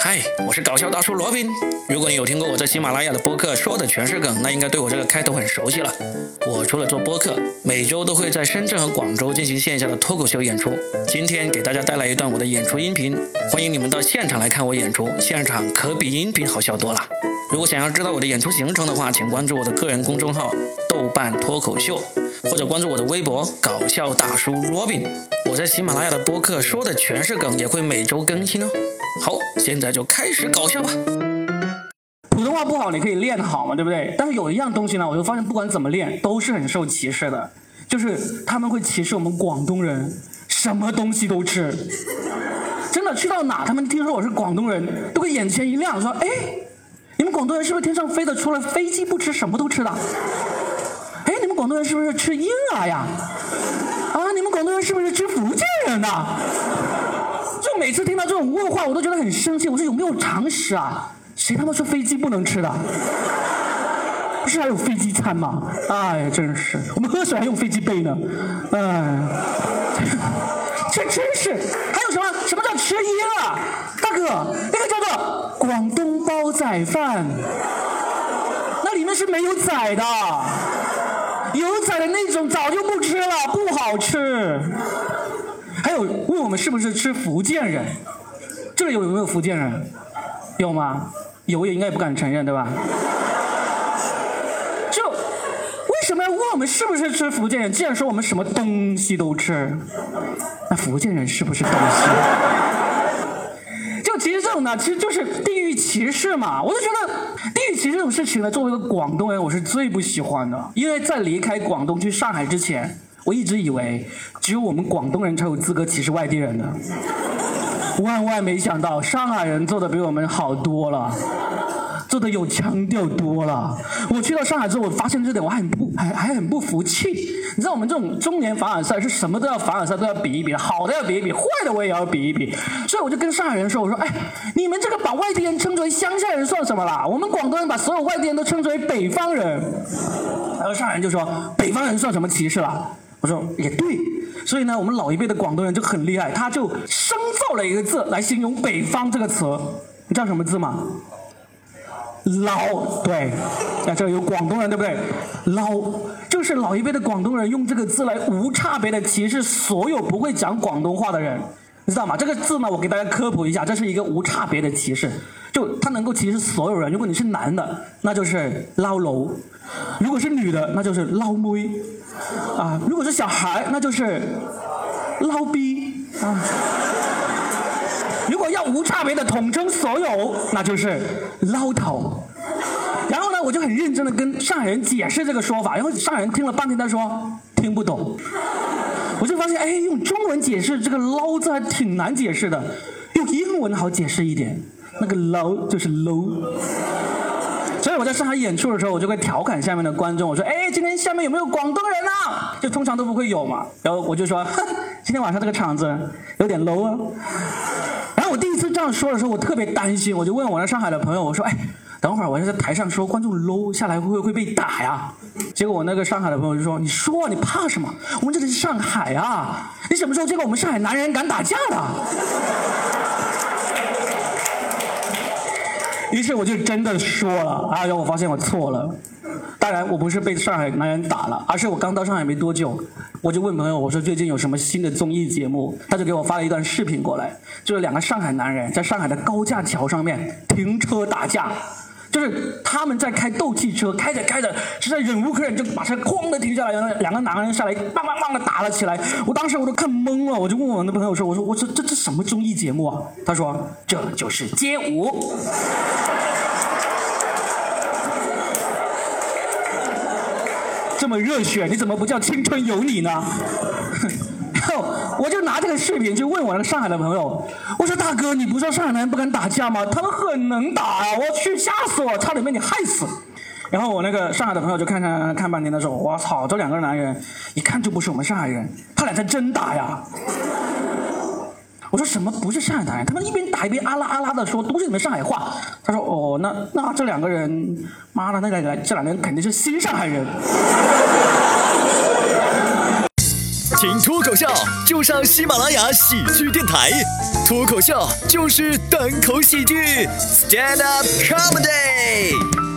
嗨，我是搞笑大叔罗宾。如果你有听过我在喜马拉雅的播客说的全是梗，那应该对我这个开头很熟悉了。我除了做播客，每周都会在深圳和广州进行线下的脱口秀演出。今天给大家带来一段我的演出音频，欢迎你们到现场来看我演出，现场可比音频好笑多了。如果想要知道我的演出行程的话，请关注我的个人公众号“豆瓣脱口秀”，或者关注我的微博“搞笑大叔罗宾”。我在喜马拉雅的播客说的全是梗，也会每周更新哦。好，现在就开始搞笑吧。普通话不好，你可以练好嘛，对不对？但是有一样东西呢，我就发现不管怎么练，都是很受歧视的，就是他们会歧视我们广东人，什么东西都吃。真的，去到哪，他们听说我是广东人，都会眼前一亮，说：“哎，你们广东人是不是天上飞的，除了飞机不吃，什么都吃的？哎，你们广东人是不是吃婴儿呀？啊，你们广东人是不是吃福建人的？”每次听到这种问话，我都觉得很生气。我说有没有常识啊？谁他妈说飞机不能吃的？不是还有飞机餐吗？哎，真是，我们喝水还用飞机杯呢。哎，这真是。还有什么？什么叫吃婴儿？大哥，那个叫做广东煲仔饭，那里面是没有仔的，有仔的那种早就不吃了，不好吃。问我们是不是吃福建人？这里有没有福建人？有吗？有也应该也不敢承认，对吧？就为什么要问我们是不是吃福建人？既然说我们什么东西都吃，那福建人是不是东西？就其实这种呢，其实就是地域歧视嘛。我就觉得地域歧视这种事情呢，作为一个广东人，我是最不喜欢的。因为在离开广东去上海之前。我一直以为只有我们广东人才有资格歧视外地人的，万万没想到上海人做的比我们好多了，做的有腔调多了。我去到上海之后，我发现这点我还很不还还很不服气。你知道我们这种中年凡尔赛是什么都要凡尔赛都要比一比，好的要比一比，坏的我也要比一比。所以我就跟上海人说：“我说哎，你们这个把外地人称之为乡下人算什么啦？我们广东人把所有外地人都称之为北方人。”然后上海人就说：“北方人算什么歧视了？”我说也对，所以呢，我们老一辈的广东人就很厉害，他就生造了一个字来形容北方这个词，你知道什么字吗？老，对，啊这有广东人对不对？老，就是老一辈的广东人用这个字来无差别的歧视所有不会讲广东话的人，你知道吗？这个字呢，我给大家科普一下，这是一个无差别的歧视，就它能够歧视所有人。如果你是男的，那就是捞楼；如果是女的，那就是捞妹。啊，如果是小孩，那就是捞逼啊。如果要无差别的统称所有，那就是捞头。然后呢，我就很认真的跟上海人解释这个说法，然后上海人听了半天，他说听不懂。我就发现，哎，用中文解释这个捞字还挺难解释的，用英文好解释一点。那个捞就是 low。所以我在上海演出的时候，我就会调侃下面的观众，我说：“哎，今天下面有没有广东人啊？”就通常都不会有嘛。然后我就说：“哼，今天晚上这个场子有点 low 啊。”然后我第一次这样说的时候，我特别担心，我就问我在上海的朋友，我说：“哎，等会儿我要在台上说观众 low 下来会不会被打呀？”结果我那个上海的朋友就说：“你说，你怕什么？我们这里是上海啊！你什么时候见过我们上海男人敢打架的？”于是我就真的说了，哎呦，我发现我错了。当然，我不是被上海男人打了，而是我刚到上海没多久，我就问朋友，我说最近有什么新的综艺节目？他就给我发了一段视频过来，就是两个上海男人在上海的高架桥上面停车打架。就是他们在开斗气车，开着开着，实在忍无可忍，就把车哐的停下来，然后两个男人下来，棒棒棒的打了起来。我当时我都看懵了，我就问我那朋友说：“我说我说这这什么综艺节目啊？”他说：“这就是街舞。”这么热血，你怎么不叫青春有你呢？我就拿这个视频去问我那个上海的朋友，我说大哥，你不说上海男人不敢打架吗？他们很能打啊！我去，吓死我，差点被你害死。然后我那个上海的朋友就看看看半天，他说：“我操，这两个男人一看就不是我们上海人，他俩在真打呀！”我说什么不是上海男人？他们一边打一边啊啦啊啦的说，都是你们上海话。他说：“哦，那那这两个人，妈的，那两个这两个人肯定是新上海人。”听脱口秀就上喜马拉雅喜剧电台，脱口秀就是单口喜剧，Stand up comedy。